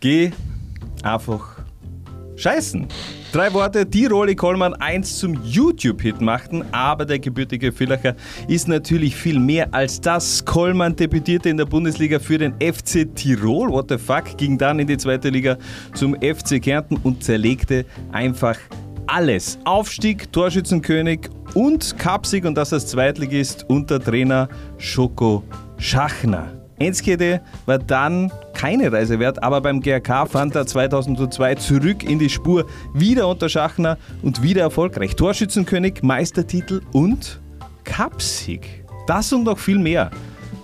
Geh einfach scheißen. Drei Worte, die Roli Kollmann einst zum YouTube-Hit machten, aber der gebürtige Villacher ist natürlich viel mehr als das. Kollmann debütierte in der Bundesliga für den FC Tirol, what the fuck, ging dann in die zweite Liga zum FC Kärnten und zerlegte einfach alles. Aufstieg, Torschützenkönig und Cupsieg und das als Zweitligist unter Trainer Schoko Schachner. Enskede war dann keine Reise wert, aber beim GRK fand er 2002 zurück in die Spur, wieder unter Schachner und wieder erfolgreich. Torschützenkönig, Meistertitel und Cupsieg. Das und noch viel mehr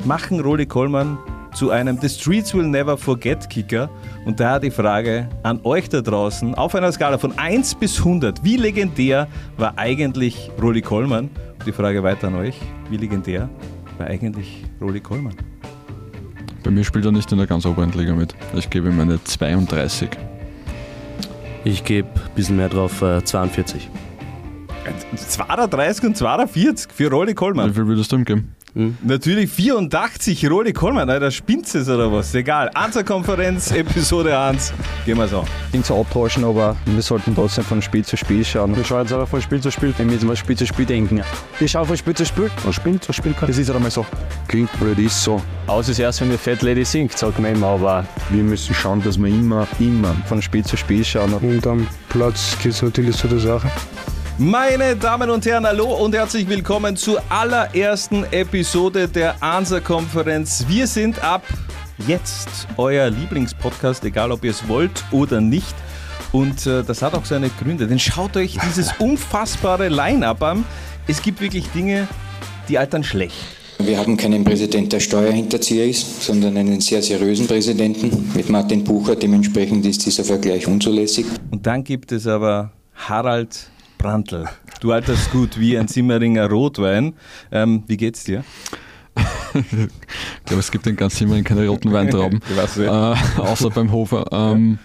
machen Roli Kollmann zu einem The Streets Will Never Forget Kicker. Und daher die Frage an euch da draußen, auf einer Skala von 1 bis 100, wie legendär war eigentlich Roli Kollmann? Und die Frage weiter an euch, wie legendär war eigentlich Roli Kollmann? Bei mir spielt er nicht in der ganz oberen Liga mit. Ich gebe ihm eine 32. Ich gebe ein bisschen mehr drauf, äh, 42. 32 und 42 für Roli Kollmann. Wie viel würdest du ihm geben? Natürlich 84, Roli Kollmann, Alter, spinnt es oder was? Egal. Anzerkonferenz, Episode 1. Gehen wir so. Ding zu abtauschen, aber wir sollten trotzdem von Spiel zu Spiel schauen. Wir schauen jetzt aber von Spiel zu Spiel. Wenn wir jetzt mal Spiel zu Spiel denken. Wir schauen von Spiel zu Spiel. Von Spiel zu Spiel kann. Das ist halt einmal so. Klingt blöd, ist so. Aus ist erst, wenn die Fat Lady singt, sagt man immer, aber Wir müssen schauen, dass wir immer, immer Von Spiel zu Spiel schauen. Und am Platz geht es natürlich zu der Sache. Meine Damen und Herren, hallo und herzlich willkommen zur allerersten Episode der Ansa-Konferenz. Wir sind ab jetzt euer Lieblingspodcast, egal ob ihr es wollt oder nicht. Und äh, das hat auch seine Gründe. Denn schaut euch dieses unfassbare Line-up an. Es gibt wirklich Dinge, die altern schlecht. Wir haben keinen Präsident, der Steuerhinterzieher ist, sondern einen sehr seriösen Präsidenten mit Martin Bucher. Dementsprechend ist dieser Vergleich unzulässig. Und dann gibt es aber Harald Brandl. Du alterst gut wie ein Zimmeringer Rotwein. Ähm, wie geht's dir? Ich glaube, es gibt in ganz Simmering keine roten Weintrauben. Ich weiß nicht. äh, außer beim Hofer. Ähm,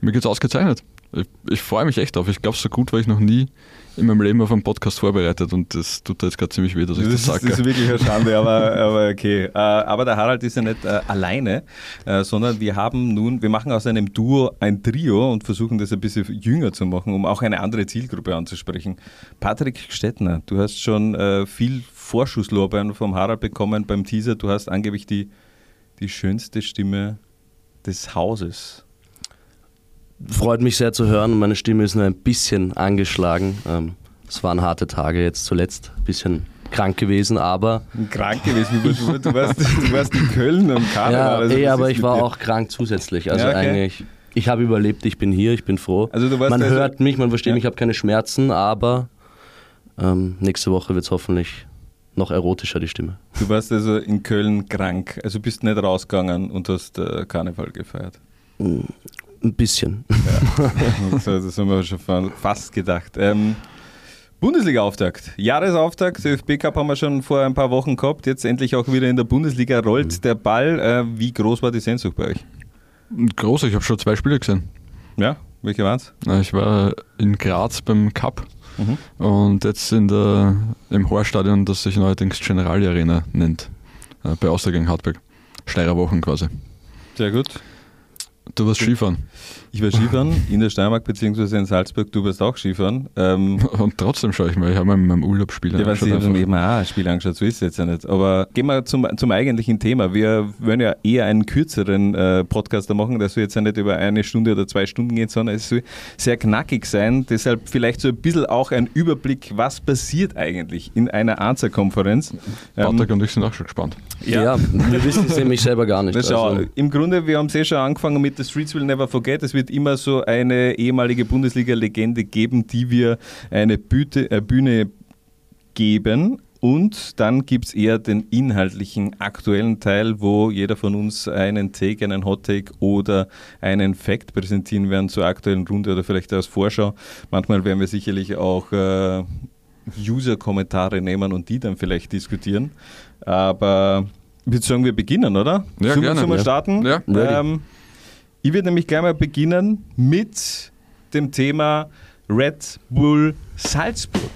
mir geht's ausgezeichnet. Ich, ich freue mich echt drauf. Ich glaube, so gut war ich noch nie in meinem Leben auf einen Podcast vorbereitet und das tut da jetzt gerade ziemlich weh, dass ich Das das, ist, das sage. ist wirklich eine Schande, aber, aber okay. Äh, aber der Harald ist ja nicht äh, alleine, äh, sondern wir haben nun, wir machen aus einem Duo ein Trio und versuchen das ein bisschen jünger zu machen, um auch eine andere Zielgruppe anzusprechen. Patrick Stettner, du hast schon viel Vorschusslorbeeren vom Harald bekommen beim Teaser. Du hast angeblich die, die schönste Stimme des Hauses. Freut mich sehr zu hören. Meine Stimme ist nur ein bisschen angeschlagen. Ähm, es waren harte Tage jetzt zuletzt. Ein bisschen krank gewesen, aber. Krank gewesen, du, warst, du warst in Köln am Karneval. Ja, also eh, was aber ich war dir? auch krank zusätzlich. Also Ja, okay. eigentlich. Ich habe überlebt, ich bin hier, ich bin froh. Also du warst man also- hört mich, man versteht Ja. mich, ich habe keine Schmerzen, aber ähm, nächste Woche wird es hoffentlich noch erotischer, die Stimme. Du warst also in Köln krank, also bist nicht rausgegangen und hast äh, Karneval gefeiert. Ein bisschen. So, das haben wir schon fa- fast gedacht. Ähm, Bundesliga-Auftakt, Jahresauftakt, ÖFB Cup haben wir schon vor ein paar Wochen gehabt, jetzt endlich auch wieder in der Bundesliga rollt der Ball. Äh, wie groß war die Sehnsucht bei euch? Groß, ich habe schon zwei Spiele gesehen. Ja, welche waren's? Äh, Ich war in Graz beim Cup Mhm. und jetzt in der, im Horstadion, das sich neuerdings Generali Arena nennt, äh, bei Austria gegen Hartberg. Steirer Wochen quasi. Sehr gut. Du warst Skifahren Ich war Skifahren in der Steiermark bzw. in Salzburg, du warst auch Skifahren. Ähm, und trotzdem schaue ich mal, ich habe mir in meinem Urlaub Spiele Ja, weiß ich angeschaut habe eben auch ein Spiel angeschaut, so ist es jetzt ja nicht. Aber gehen wir zum, zum eigentlichen Thema. Wir wollen ja eher einen kürzeren äh, Podcaster machen, der soll jetzt ja nicht über eine Stunde oder zwei Stunden gehen, sondern es soll sehr knackig sein. Deshalb vielleicht so ein bisschen auch ein Überblick, was passiert eigentlich in einer ANZA-Konferenz. Patrick und ich sind auch schon gespannt. Ja, wir wissen es nämlich selber gar nicht. Also, Im Grunde, wir haben es eh schon angefangen mit The Streets Will Never Forget. Es wird immer so eine ehemalige Bundesliga-Legende geben, die wir eine Büte, äh, Bühne geben. Und dann gibt es eher den inhaltlichen aktuellen Teil, wo jeder von uns einen Take, einen Hot Take oder einen Fact präsentieren werden zur aktuellen Runde oder vielleicht als Vorschau. Manchmal werden wir sicherlich auch äh, User-Kommentare nehmen und die dann vielleicht diskutieren. Aber ich würde sagen, wir beginnen, oder? Ja, wir- gerne. sollen wir starten? Ja. Ähm, ich würde nämlich gleich mal beginnen mit dem Thema Red Bull Salzburg.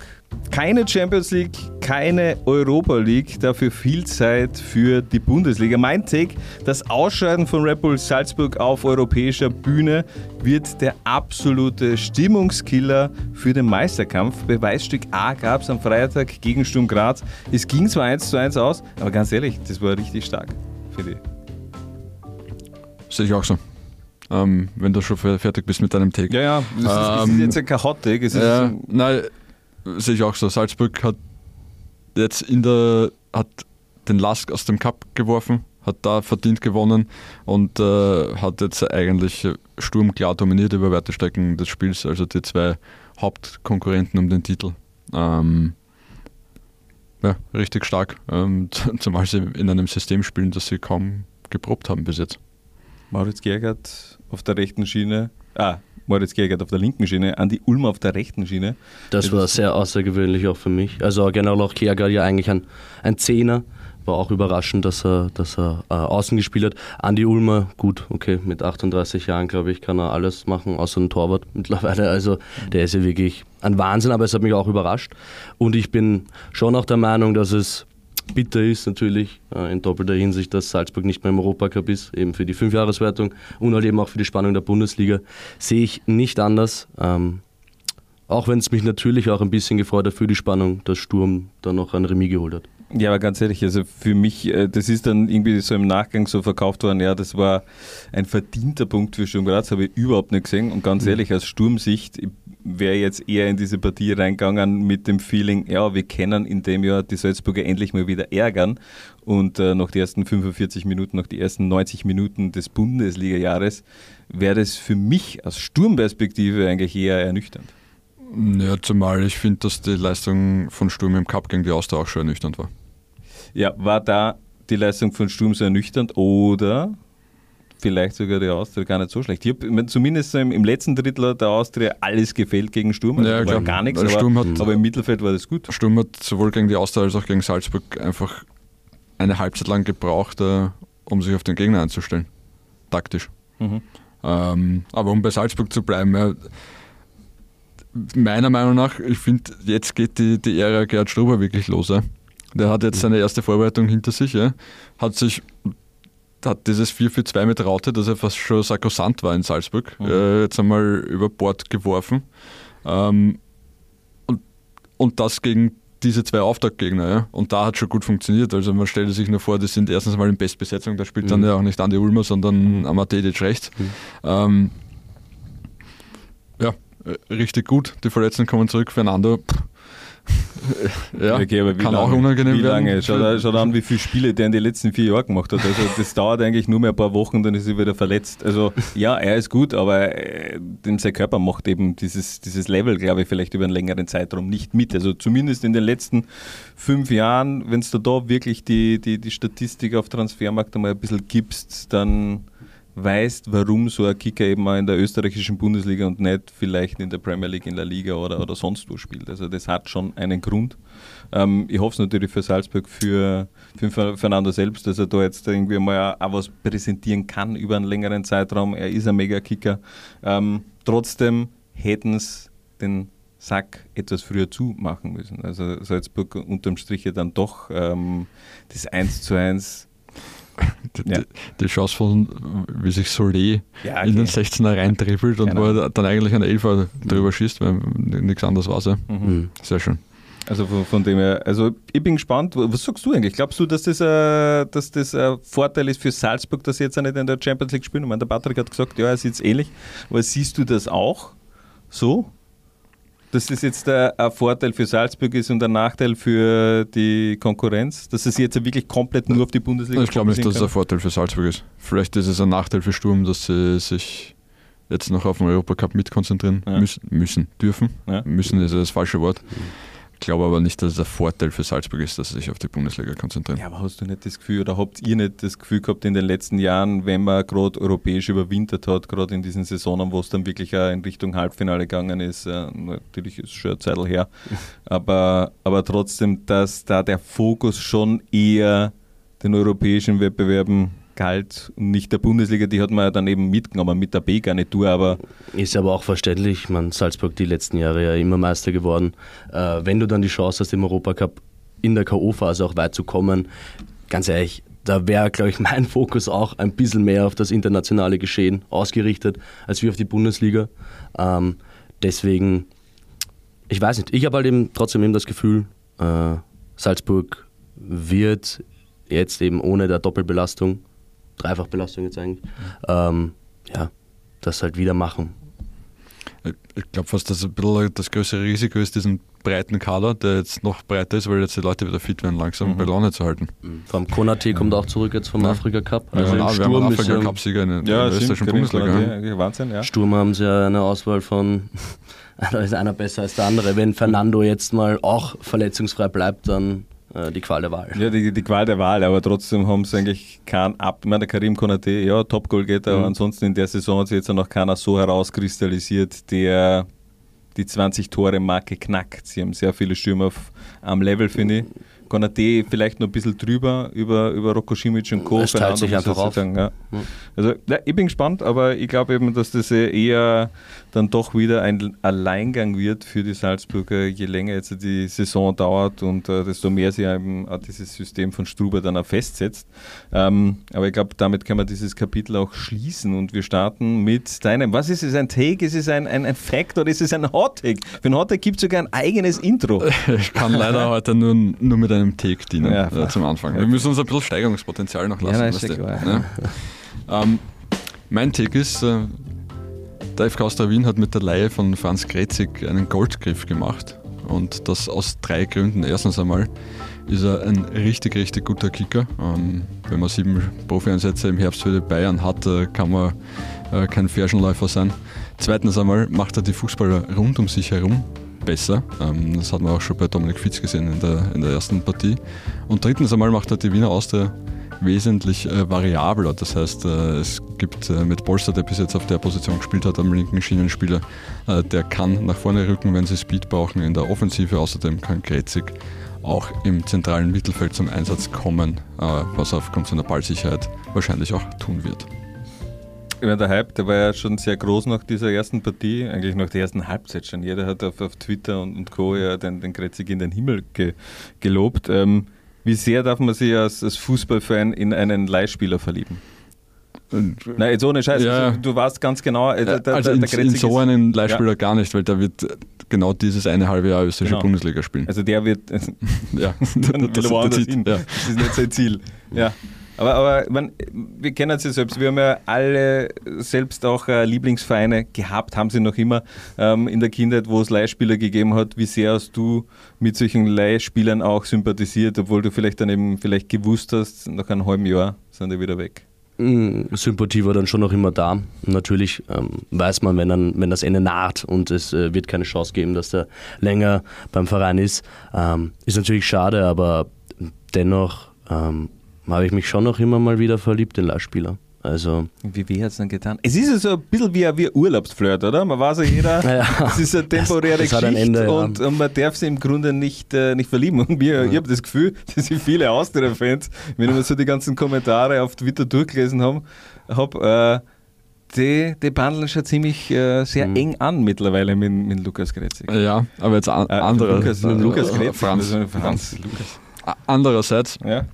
Keine Champions League, keine Europa League, dafür viel Zeit für die Bundesliga. Mein Take, das Ausscheiden von Red Bull Salzburg auf europäischer Bühne wird der absolute Stimmungskiller für den Meisterkampf. Beweisstück A gab es am Freitag gegen Sturm Graz. Es ging zwar 1 zu 1 aus, aber ganz ehrlich, das war richtig stark, finde ich. Sehe ich auch so. Ähm, wenn du schon fe- fertig bist mit deinem Take. Ja, ja, das, ist, das ist Ähm, jetzt ein ist Ja, nein, sehe ich auch so. Salzburg hat jetzt in der hat den Lask aus dem Cup geworfen, hat da verdient gewonnen und äh, hat jetzt eigentlich Sturm klar dominiert über weite Strecken des Spiels, also die zwei Hauptkonkurrenten um den Titel. Ähm, ja, richtig stark, ähm, zumal sie in einem System spielen, das sie kaum geprobt haben bis jetzt. Moritz Gergert auf der rechten Schiene. Ah, Moritz Gergert auf der linken Schiene, Andi Ulmer auf der rechten Schiene. Das war sehr außergewöhnlich auch für mich. Also generell auch Kjager ja eigentlich ein, ein Zehner. War auch überraschend, dass er, dass er äh, außen gespielt hat. Andi Ulmer, gut, okay, mit 38 Jahren, glaube ich, kann er alles machen, außer ein Torwart mittlerweile. Also der ist ja wirklich ein Wahnsinn, aber es hat mich auch überrascht. Und ich bin schon auch der Meinung, dass es bitter ist natürlich äh, in doppelter Hinsicht, dass Salzburg nicht mehr im Europacup ist, eben für die Fünfjahreswertung und halt eben auch für die Spannung der Bundesliga. Sehe ich nicht anders. Ähm, auch wenn es mich natürlich auch ein bisschen gefreut hat für die Spannung, dass Sturm dann noch ein Remis geholt hat. Ja, aber ganz ehrlich, also für mich, äh, das ist dann irgendwie so im Nachgang so verkauft worden, ja, das war ein verdienter Punkt für Sturm Graz, habe ich überhaupt nicht gesehen. Und ganz ehrlich, aus Sturmsicht wäre jetzt eher in diese Partie reingegangen mit dem Feeling, ja, wir können in dem Jahr die Salzburger endlich mal wieder ärgern. Und äh, nach den ersten 45 Minuten, nach den ersten 90 Minuten des Bundesliga-Jahres, wäre das für mich aus Sturmperspektive eigentlich eher ernüchternd. Ja, zumal ich finde, dass die Leistung von Sturm im Cup gegen die Austria auch schon ernüchternd war. Ja, war da die Leistung von Sturm so ernüchternd oder vielleicht sogar der Austria gar nicht so schlecht? Ich hab, ich mein, zumindest im, im letzten Drittel hat der Austria alles gefällt gegen Sturm, also Ja, war gar nichts, aber, hat- aber im Mittelfeld war das gut. Sturm hat sowohl gegen die Austria als auch gegen Salzburg einfach eine Halbzeit lang gebraucht, äh, um sich auf den Gegner einzustellen. Taktisch. Mhm. Ähm, aber um bei Salzburg zu bleiben, ja, meiner Meinung nach, ich finde, jetzt geht die, die Ära Gerhard Struber wirklich los. Ja. Der hat jetzt seine erste Vorbereitung hinter sich, ja. hat sich hat dieses 4-4-2 mit Raute, das ja fast schon sakrosant war in Salzburg, Mhm. äh, jetzt einmal über Bord geworfen. Ähm, und, und das gegen diese zwei Auftaktgegner, ja. Und da hat schon gut funktioniert. Also man stellt sich nur vor, die sind erstens mal in Bestbesetzung, da spielt dann Mhm. ja auch nicht Andi Ulmer, sondern Amatedic rechts. Ähm, ja, äh, richtig gut. Die Verletzten kommen zurück. Fernando, pff, ja, Okay, aber wie kann lange? auch unangenehm wie werden. Lange? Schaut, schaut an, wie viele Spiele der in den letzten vier Jahren gemacht hat. Also das dauert eigentlich nur mehr ein paar Wochen, dann ist er wieder verletzt. Also ja, er ist gut, aber äh, sein Körper macht eben dieses, dieses Level, glaube ich, vielleicht über einen längeren Zeitraum nicht mit. Also zumindest in den letzten fünf Jahren, wenn du da wirklich die, die, die Statistik auf Transfermarkt einmal ein bisschen gibst, dann weißt, warum so ein Kicker eben auch in der österreichischen Bundesliga und nicht vielleicht in der Premier League, in der Liga oder, oder sonst wo spielt. Also das hat schon einen Grund. Ähm, ich hoffe es natürlich für Salzburg, für, für Fernando selbst, dass er da jetzt irgendwie mal auch was präsentieren kann über einen längeren Zeitraum. Er ist ein Mega-Kicker. Ähm, trotzdem hätten es den Sack etwas früher zumachen müssen. Also Salzburg unterm Strich ja dann doch ähm, das 1 zu 1 Die, Ja. die, Chance von, wie sich Solé Ja, in den okay. 16er reindribbelt und Genau. wo er dann eigentlich einen Elfer drüber schießt, weil nichts anderes war ja. Mhm. Sehr schön. Also von, von dem her, also ich bin gespannt, was sagst du eigentlich? Glaubst du, dass das, äh, dass das ein Vorteil ist für Salzburg, dass sie jetzt auch nicht in der Champions League spielen? Ich meine, der Patrick hat gesagt, ja, er sieht es ähnlich. Aber siehst du das auch so? Dass das jetzt ein Vorteil für Salzburg ist und ein Nachteil für die Konkurrenz? Dass sich jetzt wirklich komplett nur auf die Bundesliga Ich glaube nicht, dass es ein Vorteil für Salzburg ist. Vielleicht ist es ein Nachteil für Sturm, dass sie sich jetzt noch auf den Europacup mitkonzentrieren Ja. müssen, müssen, dürfen. Ja. Müssen ist das falsche Wort. Ich glaube aber nicht, dass es ein Vorteil für Salzburg ist, dass sie sich auf die Bundesliga konzentrieren. Ja, aber hast du nicht das Gefühl oder habt ihr nicht das Gefühl gehabt in den letzten Jahren, wenn man gerade europäisch überwintert hat, gerade in diesen Saisonen, wo es dann wirklich auch in Richtung Halbfinale gegangen ist, äh, natürlich ist es schon eine Zeit her, aber, aber trotzdem, dass da der Fokus schon eher den europäischen Wettbewerben und nicht der Bundesliga, die hat man ja dann eben mitgenommen mit der B-Garnitur, aber Ist aber auch verständlich. Man Salzburg die letzten Jahre ja immer Meister geworden. Äh, wenn du dann die Chance hast, im Europacup in der K.O.-Phase auch weit zu kommen, ganz ehrlich, da wäre, glaube ich, mein Fokus auch ein bisschen mehr auf das internationale Geschehen ausgerichtet, als wie auf die Bundesliga. Ähm, deswegen, ich weiß nicht, ich habe halt eben trotzdem eben das Gefühl, äh, Salzburg wird jetzt eben ohne der Doppelbelastung, Dreifachbelastung jetzt eigentlich, ähm, ja, das halt wieder machen. Ich- glaube fast, dass ein bisschen das größere Risiko ist, diesen breiten Kader, der jetzt noch breiter ist, weil jetzt die Leute wieder fit werden, langsam bei Laune zu halten. Vor allem Konate kommt auch zurück jetzt vom Ja. Afrika Cup. Also Also ja, im wir haben Sturm, einen ist Afrika ja, Cup-Sieger in, ja, der österreichischen Bundesliga. Ja, Wahnsinn, ja. Sturm haben sie ja eine Auswahl von, da ist einer besser als der andere. Wenn Fernando jetzt mal auch verletzungsfrei bleibt, dann äh, die Qual der Wahl. Ja, die, die Qual der Wahl, aber trotzdem haben sie eigentlich keinen ab. Ich meine, der Karim Konate, ja, Top-Goalgetter, aber ansonsten in der Saison hat sich jetzt noch keiner so herauskristallisiert, der die 20-Tore-Marke knackt. Sie haben sehr viele Stürmer auf einem Level, finde ich. Konate vielleicht noch ein bisschen drüber über, über Rocco Simic und Co. Es teilt sich einfach ich auf. sagen, ja. Also, ja, ich bin gespannt, aber ich glaube eben, dass das eher dann doch wieder ein Alleingang wird für die Salzburger, je länger jetzt die Saison dauert und äh, desto mehr sie eben auch dieses System von Struber dann auch festsetzt. Ähm, aber ich glaube, damit kann man dieses Kapitel auch schließen und wir starten mit deinem, was ist es, ein Take, ist es ein, ein, ein Fact oder ist es ein Hot Take? Für ein Hot Take gibt es sogar ein eigenes Intro. Ich kann leider heute nur, nur mit einem Take dienen Ja, äh, zum Anfang. Wir müssen uns ein bisschen Steigerungspotenzial noch lassen. nein, ist ja klar. Ja. Ähm, mein Take ist, äh, der FK Austria Wien hat mit der Leihe von Franz Grezig einen Goldgriff gemacht. Und das aus drei Gründen. Erstens einmal ist er ein richtig, richtig guter Kicker. Ähm, wenn man sieben Profi-Einsätze im Herbst für die Bayern hat, äh, kann man äh, kein Färschenläufer sein. Zweitens einmal macht er die Fußballer rund um sich herum besser. Ähm, das hat man auch schon bei Dominik Fitz gesehen in der, in der ersten Partie. Und drittens einmal macht er die Wiener Austria wesentlich äh, variabler. Das heißt, äh, es gibt äh, mit Polster, der bis jetzt auf der Position gespielt hat, am linken Schienenspieler, äh, der kann nach vorne rücken, wenn sie Speed brauchen in der Offensive. Außerdem kann Grezig auch im zentralen Mittelfeld zum Einsatz kommen, äh, was er aufgrund seiner Ballsicherheit wahrscheinlich auch tun wird. Ich meine, der Hype, der war ja schon sehr groß nach dieser ersten Partie, eigentlich nach der ersten Halbzeit schon. Jeder hat auf, auf Twitter und, und Co. ja den, den Kretzig in den Himmel ge, gelobt. Ähm, wie sehr darf man sich als, als Fußballfan in einen Leihspieler verlieben? Nein, jetzt ohne Scheiß. Ja, ja. Also, du weißt ganz genau, äh, der, also in, in so einen Leihspieler gar nicht, weil der wird genau dieses eine halbe Jahr österreichische Genau. Bundesliga spielen. Also der wird, ja, dann will er woanders hin. ja. Das ist nicht sein Ziel. Ja. Aber, aber mein, wir kennen es ja selbst. Wir haben ja alle selbst auch äh, Lieblingsvereine gehabt, haben sie noch immer ähm, in der Kindheit, wo es Leihspieler gegeben hat. Wie sehr hast du mit solchen Leihspielern auch sympathisiert, obwohl du vielleicht dann eben vielleicht gewusst hast, nach einem halben Jahr sind die wieder weg? Mm, Sympathie war dann schon noch immer da. Natürlich ähm, weiß man, wenn, dann, wenn das Ende naht und es äh, wird keine Chance geben, dass der länger beim Verein ist, ähm, ist natürlich schade, aber dennoch ähm, habe ich mich schon noch immer mal wieder verliebt in Leihspieler. Also Wie weh hat es dann getan? Es ist ja so ein bisschen wie ein wie ein Urlaubsflirt, oder? Man weiß ja jeder, Ja. es ist eine temporäre Das- das Geschichte Ende, ja. und, und man darf sie im Grunde nicht, äh, nicht verlieben. Und mir, ich habe das Gefühl, dass sich viele Austria-Fans, wenn ich mir so die ganzen Kommentare auf Twitter durchgelesen habe, hab, äh, die, die bandeln schon ziemlich äh, sehr Mhm. eng an mittlerweile mit, mit Lukas Grezig. ja, aber jetzt an, Äh, andere. Lukas, mit Lukas äh, Grezig. Franz, Franz. Lukas. Andererseits, Ja.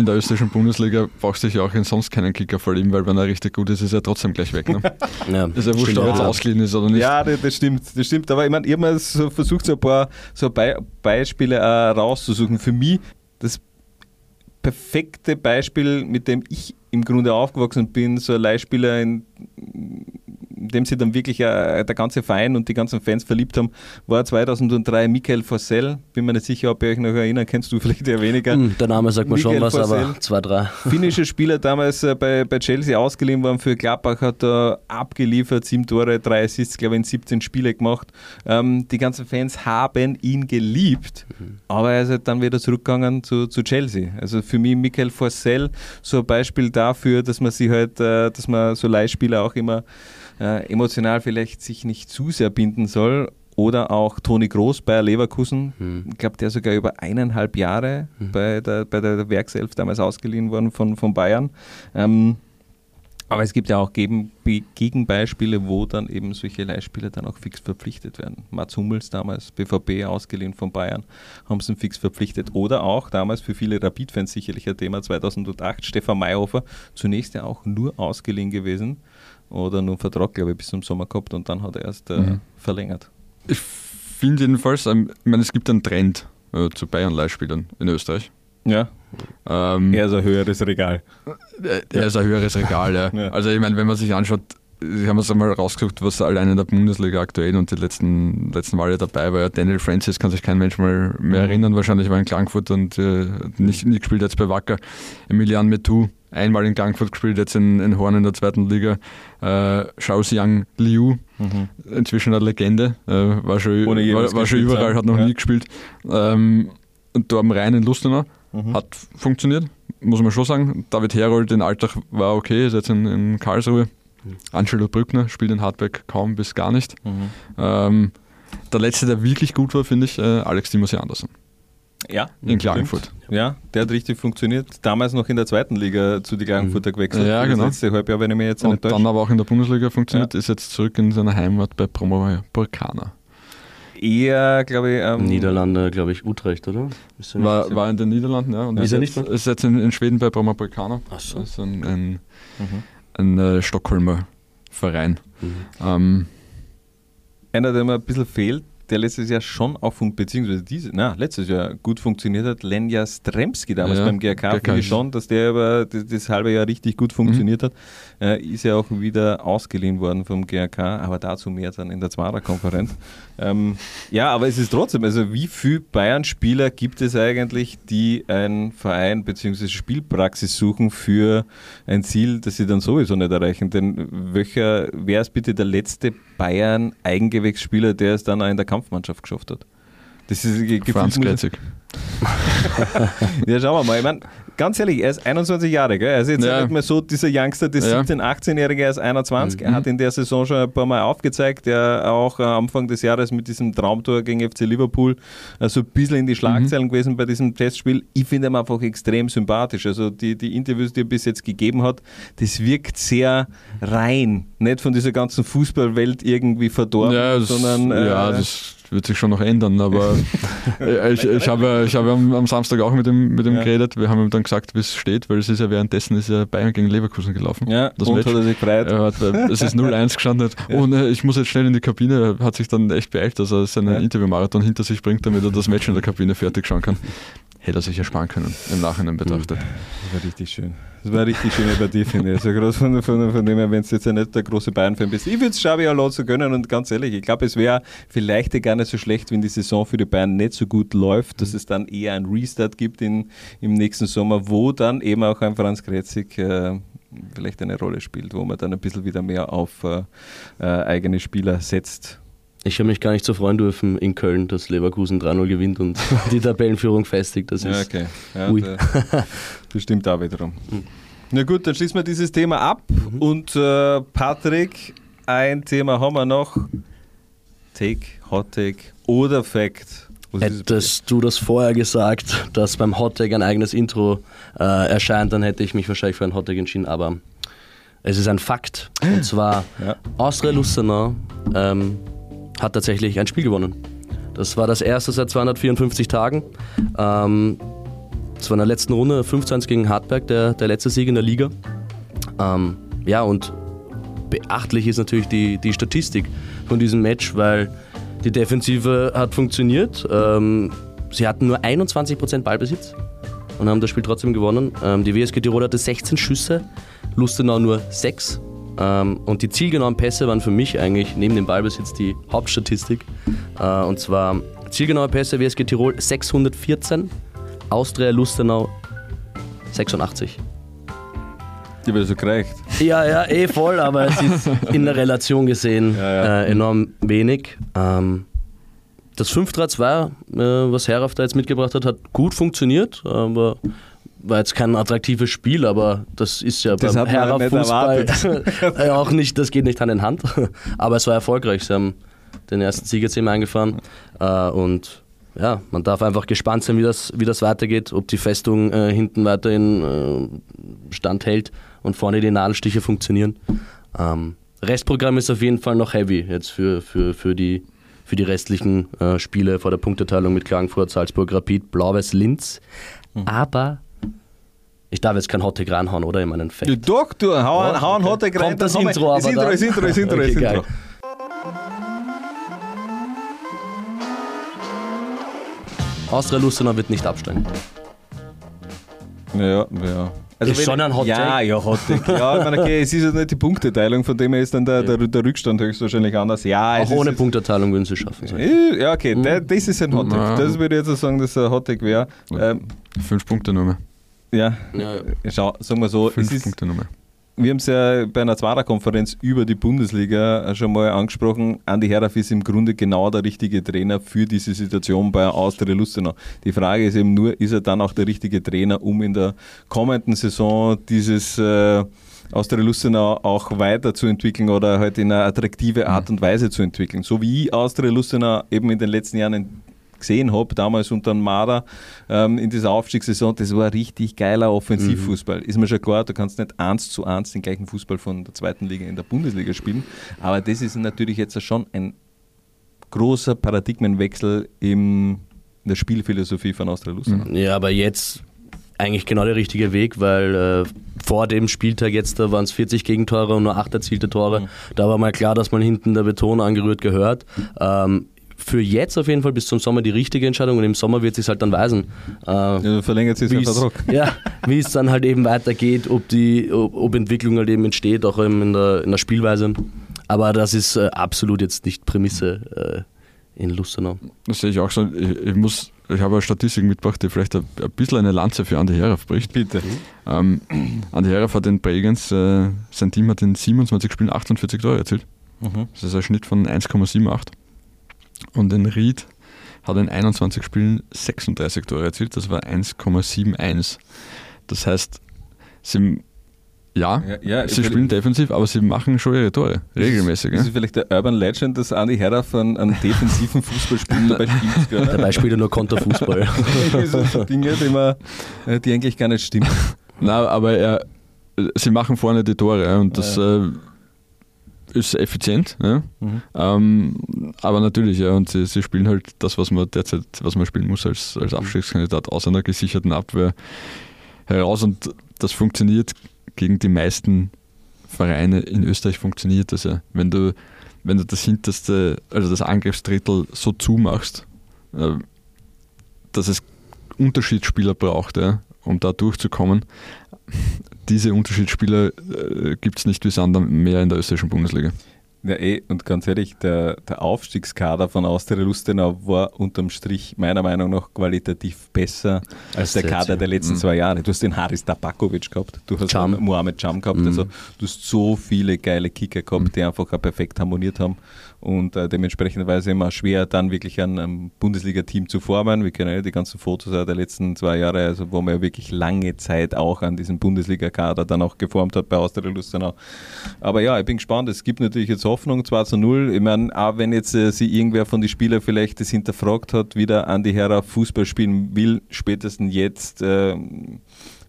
In der österreichischen Bundesliga brauchst du dich auch in sonst keinen Kicker verlieben, weil wenn er richtig gut ist, ist er trotzdem gleich weg. Ne? ja, Ist ja wurscht, ob er jetzt ausgeliehen ist oder nicht. Ja, das, das stimmt, das stimmt. Aber ich meine, ich habe so versucht, so ein paar so Be Beispiele äh, rauszusuchen. Für mich das perfekte Beispiel, mit dem ich im Grunde aufgewachsen bin, so ein Leihspieler, in dem sich dann wirklich äh, der ganze Verein und die ganzen Fans verliebt haben, war 2003 Michael Forsell. Bin mir nicht sicher, ob ihr euch noch erinnern, kennst du vielleicht eher weniger. Hm, Der Name sagt mir schon was, Forsell. aber zwei, drei. finnischer Spieler damals äh, bei, bei Chelsea ausgeliehen worden für Gladbach, hat er abgeliefert, sieben Tore, drei Assists, glaube ich, in 17 Spiele gemacht. Ähm, die ganzen Fans haben ihn geliebt, aber er ist halt dann wieder zurückgegangen zu, zu Chelsea. Also für mich Michael Forsell so ein Beispiel dafür, dass man sich halt, äh, dass man so Leihspieler auch immer äh, emotional vielleicht sich nicht zu sehr binden soll. Oder auch Toni Groß bei Leverkusen. Hm. Ich glaube, der sogar über eineinhalb Jahre bei, der, bei der Werkself damals ausgeliehen worden von, von Bayern. Ähm, aber es gibt ja auch Gegen- Be- Gegenbeispiele, wo dann eben solche Leihspieler dann auch fix verpflichtet werden. Mats Hummels damals, BVB ausgeliehen von Bayern, haben sie ihn fix verpflichtet. Oder auch damals für viele Rapid-Fans sicherlich ein Thema 2008, Stefan Mayhofer, zunächst ja auch nur ausgeliehen gewesen oder nur einen Vertrag, glaube ich, bis zum Sommer gehabt und dann hat er erst äh, Mhm. verlängert. Ich finde jedenfalls, ähm, ich meine, es gibt einen Trend äh, zu Bayern-Leihspielern in Österreich. Ja, Ähm, er ist ein höheres Regal. Äh, Er ist ein höheres Regal, ja. Ja. Also ich meine, wenn man sich anschaut, ich habe es einmal rausgesucht, was allein in der Bundesliga aktuell und die letzten, letzten Male dabei war. Ja, Daniel Francis kann sich kein Mensch mal mehr Mhm. erinnern, wahrscheinlich war in Klagenfurt und äh, nicht, nicht gespielt jetzt bei Wacker. Emilian Metou, einmal in Klagenfurt gespielt, jetzt in, in Horn in der zweiten Liga. Äh, Shao Xiang Liu, inzwischen eine Legende, äh, war schon, war, war schon überall, haben. hat noch Ja. nie gespielt. Ähm, und Torben Rhein in Lustenau Mhm. hat funktioniert, muss man schon sagen. David Herold in Alltag war okay, ist jetzt in, in Karlsruhe. Angelo Brückner spielt in Hartberg kaum bis gar nicht. Mhm. Ähm, der letzte, der wirklich gut war, finde ich, äh, Alex Timothy Andersen Ja, in Klagenfurt. Ja, der hat richtig funktioniert. Damals noch in der zweiten Liga zu die Klagenfurter gewechselt. Ja, genau. Das letzte Halbjahr, wenn ich mir jetzt Und dann aber auch in der Bundesliga funktioniert, ist jetzt zurück in seiner Heimat bei Promo Burkana. Eher, glaube ich, ähm, Niederlande, glaube ich, Utrecht, oder? Er? War, war in den Niederlanden, ja. Und Ist er jetzt, nicht mehr? ist jetzt in, in Schweden bei Promo Burkana. Ach so. Ist ein, ein, Mhm. Ein äh, Stockholmer Verein. Mhm. Ähm, einer, der mir ein bisschen fehlt, der letztes Jahr schon auch, beziehungsweise diese, na, letztes Jahr gut funktioniert hat, Lenja Stremski damals Ja, beim GRK, GRK finde ich schon, dass der über das, das halbe Jahr richtig gut funktioniert hat. Äh, ist ja auch wieder ausgeliehen worden vom GRK, aber dazu mehr dann in der Zwarer-Konferenz. Ähm, ja, aber es ist trotzdem, also wie viele Bayern-Spieler gibt es eigentlich, die einen Verein bzw. Spielpraxis suchen für ein Ziel, das sie dann sowieso nicht erreichen? Denn welcher, wer ist bitte der letzte Bayern-Eigengewächsspieler, der es dann auch in der Kampfmannschaft geschafft hat? Das ist ge- Franz gefühlt muss- Kretzig. ja, schauen wir mal. Ich meine, ganz ehrlich, er ist 21 Jahre, gell? Er ist jetzt Ja. nicht mehr so dieser Youngster, der Ja. 17-, 18-Jährige, er ist 21. Mhm. Er hat in der Saison schon ein paar Mal aufgezeigt, der auch Anfang des Jahres mit diesem Traumtor gegen FC Liverpool so ein bisschen in die Schlagzeilen Mhm. gewesen bei diesem Testspiel. Ich finde ihn einfach extrem sympathisch. Also die, die Interviews, die er bis jetzt gegeben hat, das wirkt sehr rein. Nicht von dieser ganzen Fußballwelt irgendwie verdorben, Ja, das, sondern äh, ja, das wird sich schon noch ändern, aber äh, ich, ich habe, ich habe am, am Samstag auch mit ihm, mit ihm Ja. geredet. Wir haben ihm dann gesagt, wie es steht, weil es ist ja währenddessen ist ja Bayern gegen Leverkusen gelaufen. ja, das und Match. hat er sich gefreut. Er hat, äh, es ist 0-1 gestanden. Oh ne, ich muss jetzt schnell in die Kabine. Er hat sich dann echt beeilt, dass er seinen Ja. Interviewmarathon hinter sich bringt, damit er das Match in der Kabine fertig schauen kann. Hätte er sich ersparen können, im Nachhinein betrachtet. Das war richtig schön. Das war richtig schöne Partie, finde ich. Also groß von, von, von dem her, wenn du jetzt ja nicht der große Bayern-Fan bist. Ich würde es Xabi Alonso gönnen und ganz ehrlich, ich glaube, es wäre vielleicht gar nicht so schlecht, wenn die Saison für die Bayern nicht so gut läuft, dass es dann eher einen Restart gibt in, im nächsten Sommer, wo dann eben auch ein Franz Kretzig äh, vielleicht eine Rolle spielt, wo man dann ein bisschen wieder mehr auf äh, äh, eigene Spieler setzt. Ich habe mich gar nicht so freuen dürfen in Köln, dass Leverkusen 3-0 gewinnt und die Tabellenführung festigt. Das Ja, ist okay. Ja, Ui. da- das stimmt auch wiederum. Na gut, dann schließen wir dieses Thema ab. Mhm. Und äh, Patrick, ein Thema haben wir noch. Take, Hot Take oder Fact. Was Hättest du das vorher gesagt, dass beim Hottag ein eigenes Intro äh, erscheint, dann hätte ich mich wahrscheinlich für ein Hottag entschieden, aber es ist ein Fakt. Und zwar Ja. Austria Lustenau ähm, hat tatsächlich ein Spiel gewonnen. Das war das erste seit 254 Tagen. Ähm, das war in der letzten Runde 15 gegen Hartberg, der, der letzte Sieg in der Liga. Ähm, ja, und beachtlich ist natürlich die, die Statistik von diesem Match, weil die Defensive hat funktioniert. Ähm, sie hatten nur 21% Ballbesitz und haben das Spiel trotzdem gewonnen. Ähm, die WSG Tirol hatte 16 Schüsse, Lustenau nur 6. Ähm, und die zielgenauen Pässe waren für mich eigentlich neben dem Ballbesitz die Hauptstatistik. Äh, und zwar zielgenaue Pässe WSG Tirol 614, Austria Lustenau 86. Die wird so gereicht. Ja, ja, eh voll, aber es ist in der Relation gesehen Ja, ja. Äh, enorm wenig. Ähm, das 5-3-2, äh, was Heraf da jetzt mitgebracht hat, hat gut funktioniert, aber war jetzt kein attraktives Spiel, aber das ist ja Das beim hat man Heraf nicht Fußball äh, auch nicht, das geht nicht Hand in Hand. Aber es war erfolgreich. Sie haben den ersten Sieg jetzt eben eingefahren. Äh, und ja, man darf einfach gespannt sein, wie das, wie das weitergeht, ob die Festung äh, hinten weiterhin äh, standhält und vorne die Nadelstiche funktionieren. Ähm, Restprogramm ist auf jeden Fall noch heavy jetzt für, für, für, die, für die restlichen äh, Spiele vor der Punkteteilung mit Klagenfurt, Salzburg, Rapid, Blau-Weiß, Linz. Aber ich darf jetzt kein Hottag reinhauen, oder? In meinen Fact. Ja, doch, du, hau, Ja, hau ein okay. Hottag rein. Kommt das Intro aber Das Intro, das Intro, das Intro, das Okay, geil. Intro. Austria Lustenau wird nicht absteigen. Ja, ja. Also Ist schon ein Hot Ja, ja, Hot. Ja, ich meine, okay, es ist ja nicht die Punkteteilung, von dem her ist dann der, der, der Rückstand höchstwahrscheinlich anders. Ja, Auch es ohne ist, Punkterteilung würden sie es schaffen. Äh, Ja, okay, der, das ist ein Hot. Das würde ich jetzt so sagen, dass ein Hot wäre. Ähm, Fünf Punkte nur mehr. Ja, Ja, ja. schau, sagen wir so, Fünf ist, Punkte mehr. wir haben es ja bei einer Zwarer-Konferenz über die Bundesliga schon mal angesprochen. Andi Heraf ist im Grunde genau der richtige Trainer für diese Situation bei Austria Lustenau. Die Frage ist eben nur, ist er dann auch der richtige Trainer, um in der kommenden Saison dieses äh, Austria Lustenau auch weiterzuentwickeln oder halt in eine attraktive Art und Weise zu entwickeln. So wie Austria Lustenau eben in den letzten Jahren in- gesehen habe, damals unter dem Marder ähm, in dieser Aufstiegssaison, das war richtig geiler Offensivfußball. Ist mir schon klar, du kannst nicht eins zu eins den gleichen Fußball von der zweiten Liga in der Bundesliga spielen, aber das ist natürlich jetzt schon ein großer Paradigmenwechsel im, in der Spielphilosophie von Austria Lustenau. Ja, aber jetzt eigentlich genau der richtige Weg, weil äh, vor dem Spieltag jetzt da waren es 40 Gegentore und nur 8 erzielte Tore. Da war mal klar, dass man hinten der Beton angerührt gehört. Ähm, für jetzt auf jeden Fall bis zum Sommer die richtige Entscheidung und im Sommer wird sich halt dann weisen. Äh, Ja, verlängert sich der Vertrag. Ja, wie es dann halt eben weitergeht, ob die, ob, ob Entwicklung halt eben entsteht, auch eben in der, in der Spielweise. Aber das ist äh, absolut jetzt nicht Prämisse äh, in Lustenau. Das sehe ich auch so. Ich, ich, muss, ich habe eine Statistik mitgebracht, die vielleicht ein, ein bisschen eine Lanze für Andi Heraf bricht. Bitte. Ähm, Andi Heraf hat in Bregenz, äh, sein Team hat in 27 Spielen 48 Tore erzielt. Mhm. Das ist ein Schnitt von 1,78. Und in Ried hat in 21 Spielen 36 Tore erzielt, das war 1,71. Das heißt, sie, ja, Ja, ja, sie spielen defensiv, aber sie machen schon ihre Tore, regelmäßig. Ist Ja? es vielleicht der Urban Legend, dass Andi Heraf einen, einen defensiven Fußballspiel dabei spielt? gell? Dabei spielt er nur Konterfußball. Das sind so Dinge, die, man, äh, die eigentlich gar nicht stimmen. Nein, aber er, sie machen vorne die Tore und das äh, ist effizient. Ja? Mhm. Ähm, aber natürlich, ja, und sie, sie spielen halt das, was man derzeit, was man spielen muss als, als Abstiegskandidat aus einer gesicherten Abwehr heraus und das funktioniert gegen die meisten Vereine in Österreich funktioniert das ja. Wenn du, wenn du das hinterste, also das Angriffsdrittel so zumachst, äh, dass es Unterschiedsspieler braucht, ja, um da durchzukommen. Diese Unterschiedsspieler äh, gibt es nicht wie Sand am Meer in der österreichischen Bundesliga. Ja, eh, und ganz ehrlich, der, der Aufstiegskader von Austria Lustenau war unterm Strich meiner Meinung nach qualitativ besser als der der Kader der letzten zwei Jahre. Du hast den Haris Tabakovic gehabt, du hast den Mohamed Jam gehabt, also du hast so viele geile Kicker gehabt, die einfach auch perfekt harmoniert haben und äh, dementsprechend war es immer schwer, dann wirklich ein, ein Bundesliga-Team zu formen. Wir kennen ja die ganzen Fotos der letzten zwei Jahre, also wo man ja wirklich lange Zeit auch an diesem Bundesliga-Kader dann auch geformt hat bei Austria Lustenau. Aber ja, ich bin gespannt. Es gibt natürlich jetzt Hoffnung, 2 zu 0. Ich meine, auch wenn jetzt äh, sich irgendwer von den Spielern vielleicht das hinterfragt hat, wie der Andi Herrer Fußball spielen will, spätestens jetzt äh,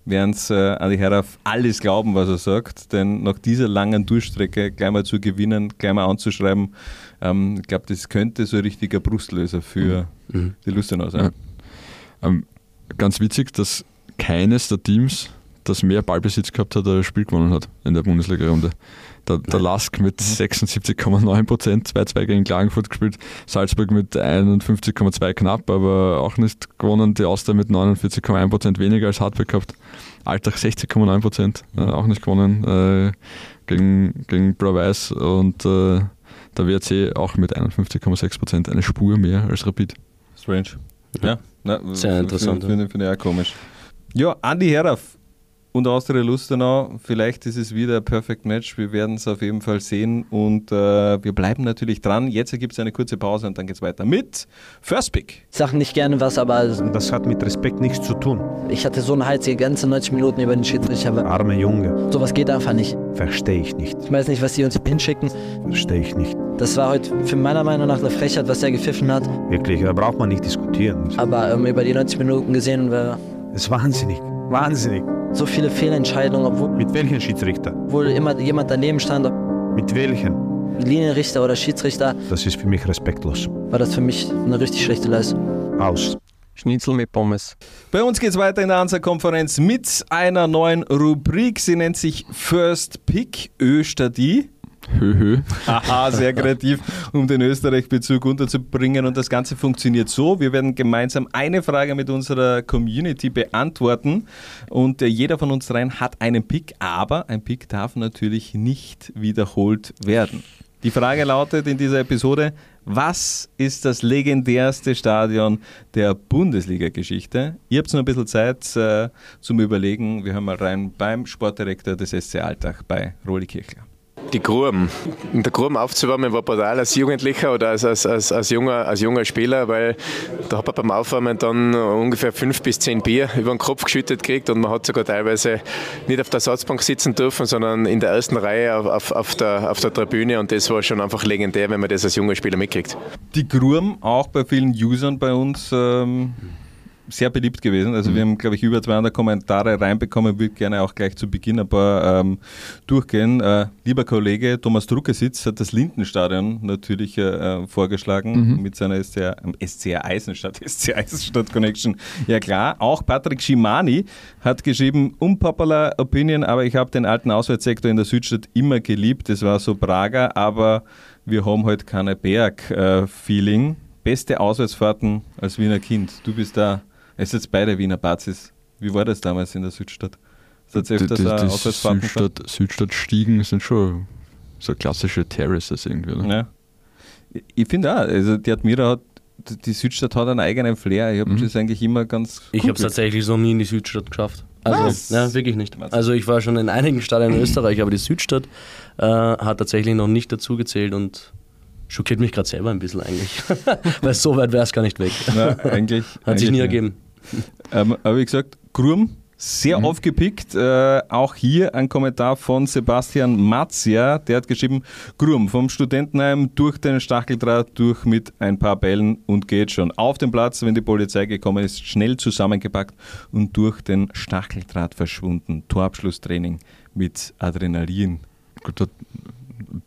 werden es äh, Andi Herrer alles glauben, was er sagt. Denn nach dieser langen Durchstrecke gleich mal zu gewinnen, gleich mal anzuschreiben, ähm, ich glaube, das könnte so ein richtiger Brustlöser für Mhm. die Lustenau sein. Ähm, ganz witzig, dass keines der Teams das mehr Ballbesitz gehabt hat, das Spiel gewonnen hat in der Bundesliga-Runde. Der, der Lask mit 76,9 Prozent, 2-2 gegen Klagenfurt gespielt, Salzburg mit 51,2 knapp, aber auch nicht gewonnen, die Austria mit 49,1 Prozent weniger als Hartberg gehabt, Altach 60,9 Prozent, äh, auch nicht gewonnen äh, gegen, gegen Blau-Weiß und äh, der WRC auch mit 51,6 Prozent, eine Spur mehr als Rapid. Strange. Ja, na, Sehr interessant, Finde find, find ich auch komisch. Ja, Andi Heraf und Austria Lustenau. Vielleicht ist es wieder ein Perfect Match. Wir werden es auf jeden Fall sehen und äh, wir bleiben natürlich dran. Jetzt gibt es eine kurze Pause und dann geht es weiter mit First Pick. Sag nicht gerne was, aber Das hat mit Respekt nichts zu tun. ich hatte so einen Hals die ganze 90 Minuten über den Schiedsrichter. Arme Junge, Sowas geht einfach nicht. verstehe ich nicht. Ich weiß nicht, was die uns hinschicken. Verstehe ich nicht. Das war heute für meiner Meinung nach eine Frechheit, was er gepfiffen hat. Wirklich, da braucht man nicht diskutieren. Aber ähm, über die 90 Minuten gesehen, war Das ist wahnsinnig. Wahnsinnig. so viele Fehlentscheidungen, obwohl, Mit welchen Schiedsrichter? obwohl immer jemand daneben stand, Mit welchen? Linienrichter oder Schiedsrichter, Das ist für mich respektlos. war das für mich eine richtig schlechte Leistung. Aus. Schnitzel mit Pommes. Bei uns geht es weiter in der Ansa-Konferenz mit einer neuen Rubrik. Sie nennt sich First Pick Östadi. Hö, hö. Haha, sehr kreativ, um den Österreich-Bezug unterzubringen. Und das Ganze funktioniert so: Wir werden gemeinsam eine Frage mit unserer Community beantworten. Und äh, jeder von uns dreien hat einen Pick, aber ein Pick darf natürlich nicht wiederholt werden. Die Frage lautet in dieser Episode: Was ist das legendärste Stadion der Bundesliga-Geschichte? Ihr habt noch ein bisschen Zeit äh, zum Überlegen. Wir hören mal rein beim Sportdirektor des SC Alltag bei Roli Kirchler. Die Gruben. In der Gruben aufzuwärmen war brutal als Jugendlicher oder als, als, als, als, junger, als junger Spieler, weil da hat man beim Aufwärmen dann ungefähr fünf bis zehn Bier über den Kopf geschüttet gekriegt und man hat sogar teilweise nicht auf der Ersatzbank sitzen dürfen, sondern in der ersten Reihe auf, auf, auf, der, auf der Tribüne und das war schon einfach legendär, wenn man das als junger Spieler mitkriegt. Die Grum auch bei vielen Usern bei uns ähm, sehr beliebt gewesen. Also wir haben, glaube ich, über 200 Kommentare reinbekommen. Würde gerne auch gleich zu Beginn ein paar ähm, durchgehen. Äh, lieber Kollege Thomas Druckesitz hat das Lindenstadion natürlich äh, vorgeschlagen mit seiner SCR, ähm, SCR Eisenstadt, SCR Eisenstadt Connection. Ja klar, auch Patrick Schimani hat geschrieben, unpopular Opinion, aber ich habe den alten Auswärtssektor in der Südstadt immer geliebt. Das war so Prager, aber wir haben halt keine Berg-Feeling. Beste Auswärtsfahrten als Wiener Kind. Du bist da, es ist jetzt beide Wiener Bazis. Wie war das damals in der Südstadt? Auch die Auswärtsfahrten gehabt? Südstadt, Südstadtstiegen sind schon so klassische Terraces irgendwie. Oder? Ja. Ich- Ich finde auch, also die Admira hat, die Südstadt hat einen eigenen Flair. Ich habe Mhm. das eigentlich immer ganz Ich habe es tatsächlich noch nie in die Südstadt geschafft. Also, Was? ja, wirklich nicht. Also, ich war schon in einigen Stadien in Österreich, aber die Südstadt äh, hat tatsächlich noch nicht dazu gezählt und schockiert mich gerade selber ein bisschen eigentlich. Weil so weit wäre es gar nicht weg. Ja, eigentlich. Hat sich eigentlich nie ja. ergeben. Ähm, aber wie gesagt, Grum, sehr Mhm. aufgepickt. Äh, auch hier ein Kommentar von Sebastian Matzia, der hat geschrieben, Grum vom Studentenheim durch den Stacheldraht durch mit ein paar Bällen und geht schon. Auf dem Platz, wenn die Polizei gekommen ist, schnell zusammengepackt und durch den Stacheldraht verschwunden. Torabschlusstraining mit Adrenalin. Gut,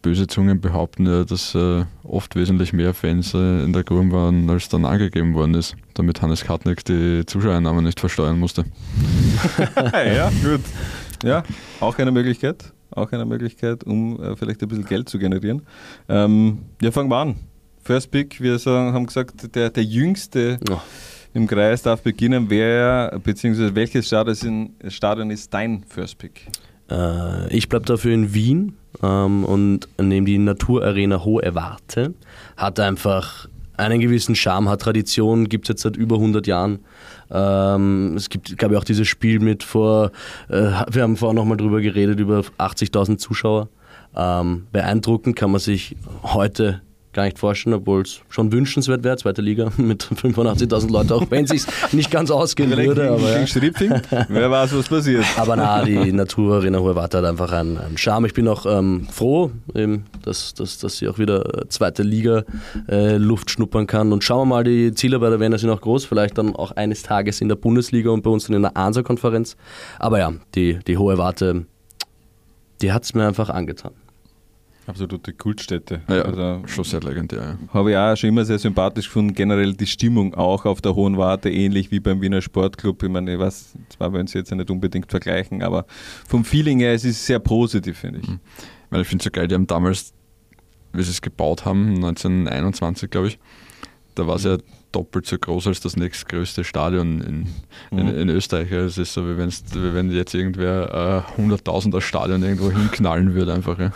böse Zungen behaupten ja, dass äh, oft wesentlich mehr Fans äh, in der Gruppe waren, als dann angegeben worden ist, damit Hannes Kartnick die Zuschauernamen nicht versteuern musste. ja, gut. Ja, auch eine Möglichkeit. Auch eine Möglichkeit, um äh, vielleicht ein bisschen Geld zu generieren. Ähm, ja, fangen wir an. First Pick, wir sagen, haben gesagt, der, der Jüngste Oh. im Kreis darf beginnen. Wer, beziehungsweise welches Stadion Stadion ist dein First Pick? Äh, ich bleibe dafür in Wien ähm, und nehme die Naturarena Hohe Warte. Hat einfach einen gewissen Charme, hat Tradition, gibt es jetzt seit über 100 Jahren. Ähm, es gibt, glaube ich, auch dieses Spiel mit vor, äh, wir haben vorher nochmal drüber geredet, über 80.000 Zuschauer. Ähm, beeindruckend kann man sich heute gar nicht vorstellen, obwohl es schon wünschenswert wäre, zweite Liga mit 85.000 Leuten, auch wenn es sich nicht ganz ausgehen würde. Aber, ja. Wer weiß, was passiert. Aber na, die Naturarena Hohe Warte hat einfach einen, einen Charme. Ich bin auch ähm, froh, eben, dass, dass, dass sie auch wieder äh, zweite Liga äh, Luft schnuppern kann. Und schauen wir mal, die Ziele bei der Werner sind auch groß. Vielleicht dann auch eines Tages in der Bundesliga und bei uns dann in der ANSA-Konferenz. Aber ja, die, die Hohe Warte, die hat es mir einfach angetan. Absolute Kultstätte. Ja, Also, schon sehr legendär. Habe ich auch schon immer sehr sympathisch gefunden. Generell die Stimmung auch auf der Hohen Warte, ähnlich wie beim Wiener Sportclub. Ich meine, ich weiß, zwar wollen sie jetzt ja nicht unbedingt vergleichen, aber vom Feeling her, es ist sehr positiv, finde ich. Weil ich finde es so geil, die haben damals, wie sie es gebaut haben, 1921 glaube ich, da war es ja doppelt so groß als das nächstgrößte Stadion in, in, Mhm. in Österreich. Es ist so, wie, wie wenn jetzt irgendwer äh, 100.000er Stadion irgendwo hinknallen würde einfach. Ja.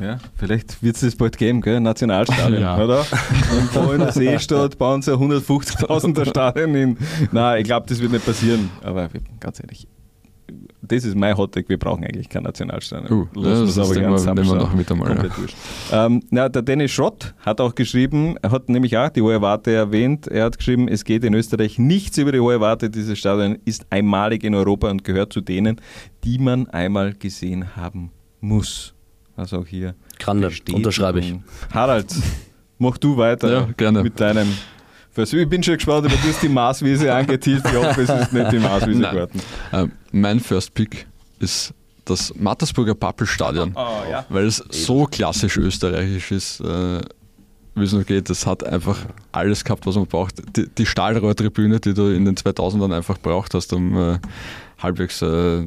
Ja, vielleicht wird es das bald geben, gell? Nationalstadion, Ja. oder? Und da in der Seestadt bauen sie ein 150.000er Stadion hin. Nein, ich glaube, das wird nicht passieren. Aber ganz ehrlich, das ist mein Hottag, wir brauchen eigentlich kein Nationalstadion. Uh, Lassen das Ding, gern wir- wir noch mit einmal, Komplett ja. Ähm, na, der Dennis Schrott hat auch geschrieben, er hat nämlich auch die Hohe Warte erwähnt, er hat geschrieben, es geht in Österreich nichts über die Hohe Warte, dieses Stadion ist einmalig in Europa und gehört zu denen, die man einmal gesehen haben muss. Also auch hier Grande, unterschreibe ich. Harald, mach du weiter Ja, gerne. mit deinem Vers- Ich bin schon gespannt, aber du hast die Maßwiese angeteased. Ich hoffe, es ist nicht die Maßwiese Nein. geworden. Ähm, mein First Pick ist das Mattersburger Pappelstadion, Oh, ja. weil es so klassisch österreichisch ist, äh, wie es nur geht. Es hat einfach alles gehabt, was man braucht. Die, die Stahlrohrtribüne, die du in den 2000ern einfach braucht hast, um äh, halbwegs äh,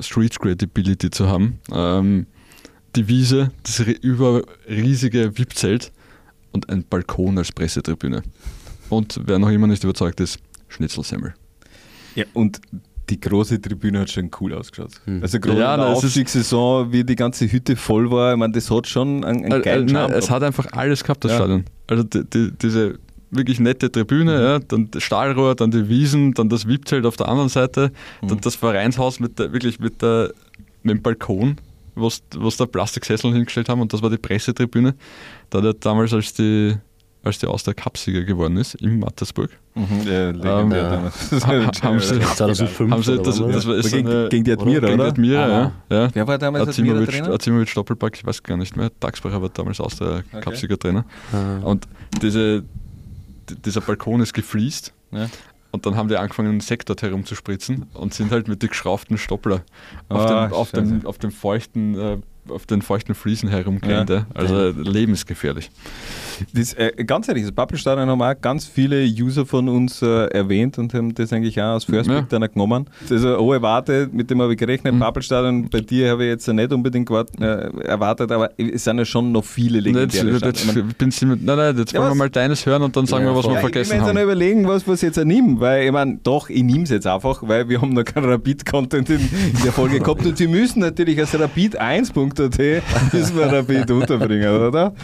Street Credibility zu haben. Ähm, die Wiese, das über riesige VIP-Zelt und ein Balkon als Pressetribüne. Und wer noch immer nicht überzeugt ist, Schnitzelsemmel. Ja, und die große Tribüne hat schon cool ausgeschaut. Also gerade Ja, in der Aufstiegssaison, wie die ganze Hütte voll war, ich meine, das hat schon einen, einen geilen äh, Charme. es hat einfach alles gehabt, das Ja. Stadion. Also die, die, diese wirklich nette Tribüne, Mhm. ja, dann das Stahlrohr, dann die Wiesen, dann das VIP-Zelt auf der anderen Seite, Mhm. dann das Vereinshaus mit der, wirklich mit, der, mit dem Balkon, wo sie da Plastiksessel hingestellt haben und das war die Pressetribüne. Da hat er damals, als die, als die Austria Cup-Sieger geworden ist, im Mattersburg, Mhm, ja, legendär Ähm, ist haben sie- 2005 haben sie, oder das, das war ist gegen, eine, gegen die Admira, gegen die oder? Admira, ja. ja. Wer war damals Admira Azimovic, Trainer? Azimovic Doppelpack, ich weiß gar nicht mehr. Tagsbacher war damals aus der Okay. Cupsieger-Trainer. Ah. Und diese, dieser Balkon ist gefliest. Ja. Und dann haben die angefangen, einen Sekt dort herumzuspritzen und sind halt mit den geschraubten Stoppler auf, Ah, dem, auf, dem, auf, dem feuchten, äh, auf den feuchten Fliesen herumgerannt. Ja. Ja. Also lebensgefährlich. Das, äh, ganz ehrlich, das Pappelstadion haben auch ganz viele User von uns äh, erwähnt und haben das eigentlich auch als First Ja. Pick dann auch genommen. Also hohe Warte, mit dem habe ich gerechnet. Mhm. Pappelstadion, bei dir habe ich jetzt nicht unbedingt gewart, äh, erwartet, aber es sind ja schon noch viele Jetzt, legendäre jetzt, Stadien. Ich mein, ich nein, nein, jetzt Ja, wollen wir mal deines hören und dann sagen Ja, wir, was voll. wir Ja, ich vergessen mir jetzt auch noch haben. überlegen, was was jetzt nehme, weil ich meine, doch, ich nehme es jetzt einfach, weil wir haben noch keinen Rapid-Content in, in der Folge gehabt und wir müssen natürlich als Rapid1.at müssen wir Rapid unterbringen, oder?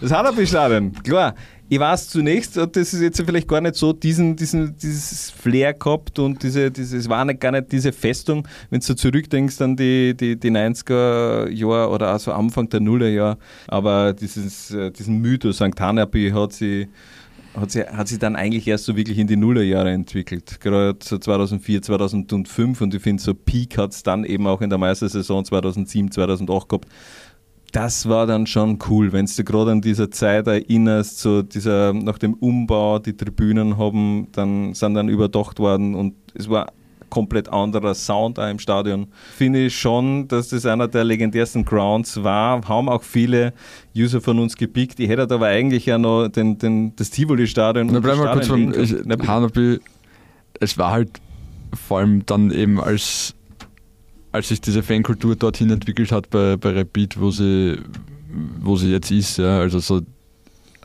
Das Hanapi-Stadion, klar. Ich weiß zunächst, das ist jetzt vielleicht gar nicht so, diesen, diesen, dieses Flair gehabt und diese, dieses war nicht, gar nicht diese Festung, wenn du zurückdenkst an die, die, die 90er Jahre oder also Anfang der Nuller Jahre, aber dieses, äh, diesen Mythos St. Hanapi hat sie hat sich, hat sich dann eigentlich erst so wirklich in die Nullerjahre entwickelt. Gerade so 2004, 2005 und ich finde, so Peak hat es dann eben auch in der Meistersaison 2007, 2008 gehabt. Das war dann schon cool, wenn du gerade an dieser Zeit erinnerst, so dieser, nach dem Umbau, die Tribünen haben, dann sind dann überdacht worden und es war komplett anderer Sound auch im Stadion. Finde ich schon, dass das einer der legendärsten Grounds war. Haben auch viele User von uns gepickt. Ich hätte aber eigentlich ja noch den, den, das Tivoli-Stadion Na, und bleib das mal kurz beim. Hanapi. Es war halt vor allem dann eben als, als sich diese Fankultur dorthin entwickelt hat bei, bei Rapid, wo sie, wo sie jetzt ist, ja, also so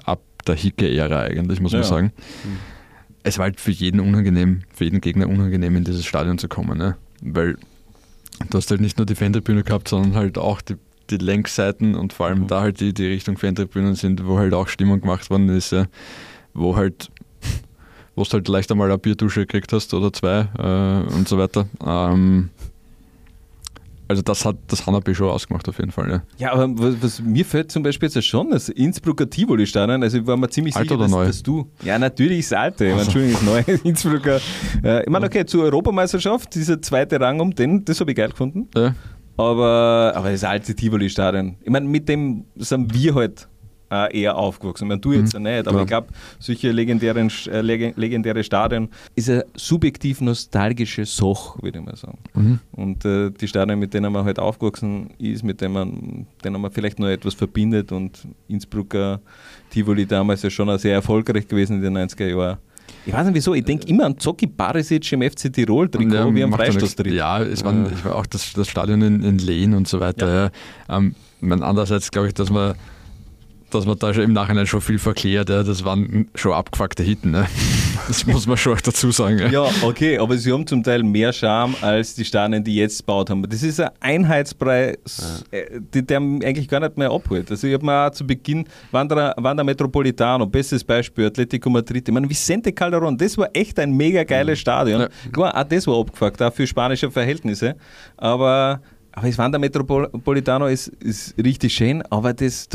ab der Hicke-Ära eigentlich, muss man Ja. sagen. Es war halt für jeden unangenehm, für jeden Gegner unangenehm, in dieses Stadion zu kommen, ne? weil du hast halt nicht nur die Fantribüne gehabt, sondern halt auch die, die Längsseiten und vor allem Mhm. da halt die, die Richtung Fantribünen sind, wo halt auch Stimmung gemacht worden ist, ja, wo halt wo du halt leicht einmal eine Bierdusche gekriegt hast oder zwei äh, und so weiter. Ähm, also das hat das Hanapi schon ausgemacht auf jeden Fall. Ja. Ja, aber was, was mir fällt zum Beispiel jetzt schon, das Innsbrucker Tivoli-Stadion, also ich war mir ziemlich Alt sicher, oder dass, neu? dass du... Ja, natürlich das alte, ich meine, Entschuldigung, das neue Innsbrucker... Äh, ich meine, okay, zur Europameisterschaft, dieser zweite Rang um den, das habe ich geil gefunden. Ja. Aber, aber das alte Tivoli-Stadion, ich meine, mit dem sind wir halt äh, eher aufgewachsen. Ich meine, du jetzt ja nicht, aber Ja. ich glaube, solche legendären, äh, leg- legendäre Stadien ist eine subjektiv nostalgische Sache, würde ich mal sagen. Mhm. Und äh, die Stadien, mit denen man halt aufgewachsen ist, mit denen man, denen man vielleicht noch etwas verbindet und Innsbrucker Tivoli damals ja schon auch sehr erfolgreich gewesen in den 90er Jahren. Ich weiß nicht wieso, ich denke immer an Zocki Barisic im FC Tirol Trikot Ja, wie am macht ja nichts. Freistoßtritt. Ja, es war, ich war auch das, das Stadion in, in Lehn und so weiter. Ja. Ähm, ich meine, andererseits glaube ich, dass man, dass man da schon im Nachhinein schon viel verklärt. Ja. Das waren schon abgefuckte Hitten. Ne? Das muss man schon auch dazu sagen. Ja. Ja, okay, aber sie haben zum Teil mehr Charme als die Stadien, die jetzt gebaut haben. Das ist ein Einheitspreis, äh, die, der eigentlich gar nicht mehr abholt. Also ich habe mir auch zu Beginn Wander, Wander Metropolitano, bestes Beispiel, Atletico Madrid. Ich meine, Vicente Calderón, das war echt ein mega geiles Stadion. Ja. Klar, auch das war abgefuckt, auch für spanische Verhältnisse. Aber, aber das Wander Metropolitano ist, ist richtig schön, aber das,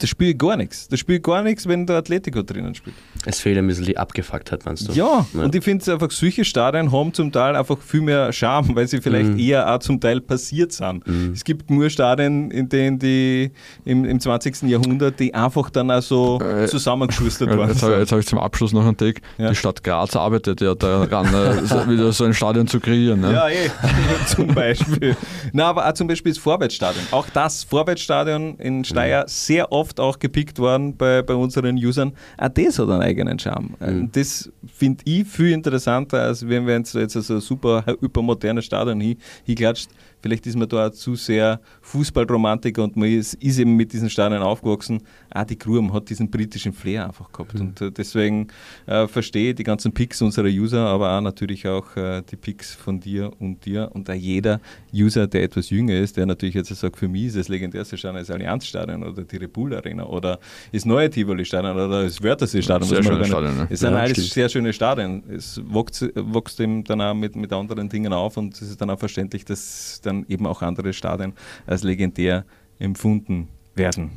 das, spielt gar nichts. Das spielt gar nichts, wenn der Atletico drinnen spielt. Es fehlt ein bisschen die Abgefucktheit, meinst du? Ja, und ich finde einfach, solche Stadien haben zum Teil einfach viel mehr Charme, weil sie vielleicht Mhm. eher auch zum Teil passiert sind. Es gibt nur Stadien, in denen die im, im 20. Jahrhundert, die einfach dann auch so Äh, zusammengeschustert Ja, worden Jetzt habe sind. jetzt hab ich zum Abschluss noch einen Take. Ja. Die Stadt Graz arbeitet ja daran, äh, wieder so ein Stadion zu kreieren. Ne? Ja, eh, zum Beispiel. Na, aber auch zum Beispiel das Vorwärtsstadion. Auch das Vorwärtsstadion in Steyr sehr oft auch gepickt worden bei, bei unseren Usern. Auch das hat einen eigenen Charme. Mhm. Das finde ich viel interessanter, als wenn wir uns jetzt so ein super hypermodernes Stadion hin, hinklatscht. Vielleicht ist man da auch zu sehr Fußballromantiker und man ist, ist eben mit diesen Stadien aufgewachsen. Auch die Krum hat diesen britischen Flair einfach gehabt. Und äh, deswegen äh, verstehe ich die ganzen Picks unserer User, aber auch natürlich auch äh, die Picks von dir und dir und auch jeder User, der etwas jünger ist, der natürlich jetzt sagt, für mich ist das legendärste Stadion das Allianzstadion oder die Repul Arena oder das neue Tivoli-Stadion oder das. Sehr man schönes gar nicht- Stadion, ne? Es sind Ja, alles stimmt. sehr schöne Stadien. Es wächst, wächst eben dann auch mit, mit anderen Dingen auf und es ist dann auch verständlich, dass dann eben auch andere Stadien als legendär empfunden werden.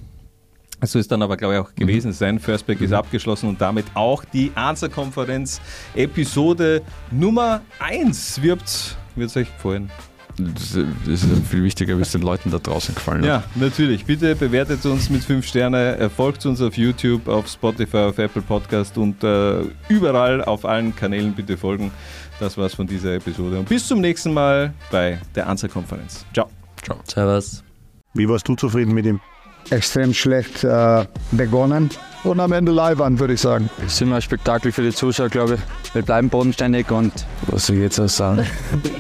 So ist dann aber, glaube ich, auch gewesen sein. Firstback ist abgeschlossen und damit auch die Answer-Konferenz Episode Nummer 1. Wird es euch gefallen? Das, ist viel wichtiger, wie es den Leuten da draußen gefallen hat. Ja, natürlich. Bitte bewertet uns mit 5 Sterne, äh, folgt uns auf YouTube, auf Spotify, auf Apple Podcast und äh, überall auf allen Kanälen bitte folgen. Das war's von dieser Episode. Und bis zum nächsten Mal bei der Answer-Konferenz. Ciao. Ciao. Servus. Wie warst du zufrieden mit ihm? Extrem schlecht äh, begonnen und am Ende live an, würde ich sagen. Es ist immer ein Spektakel für die Zuschauer, glaube ich. Wir bleiben bodenständig und Was soll ich jetzt auch sagen?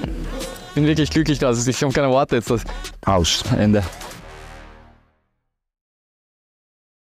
bin wirklich glücklich, dass ich habe keine Worte jetzt. Aus. Ende.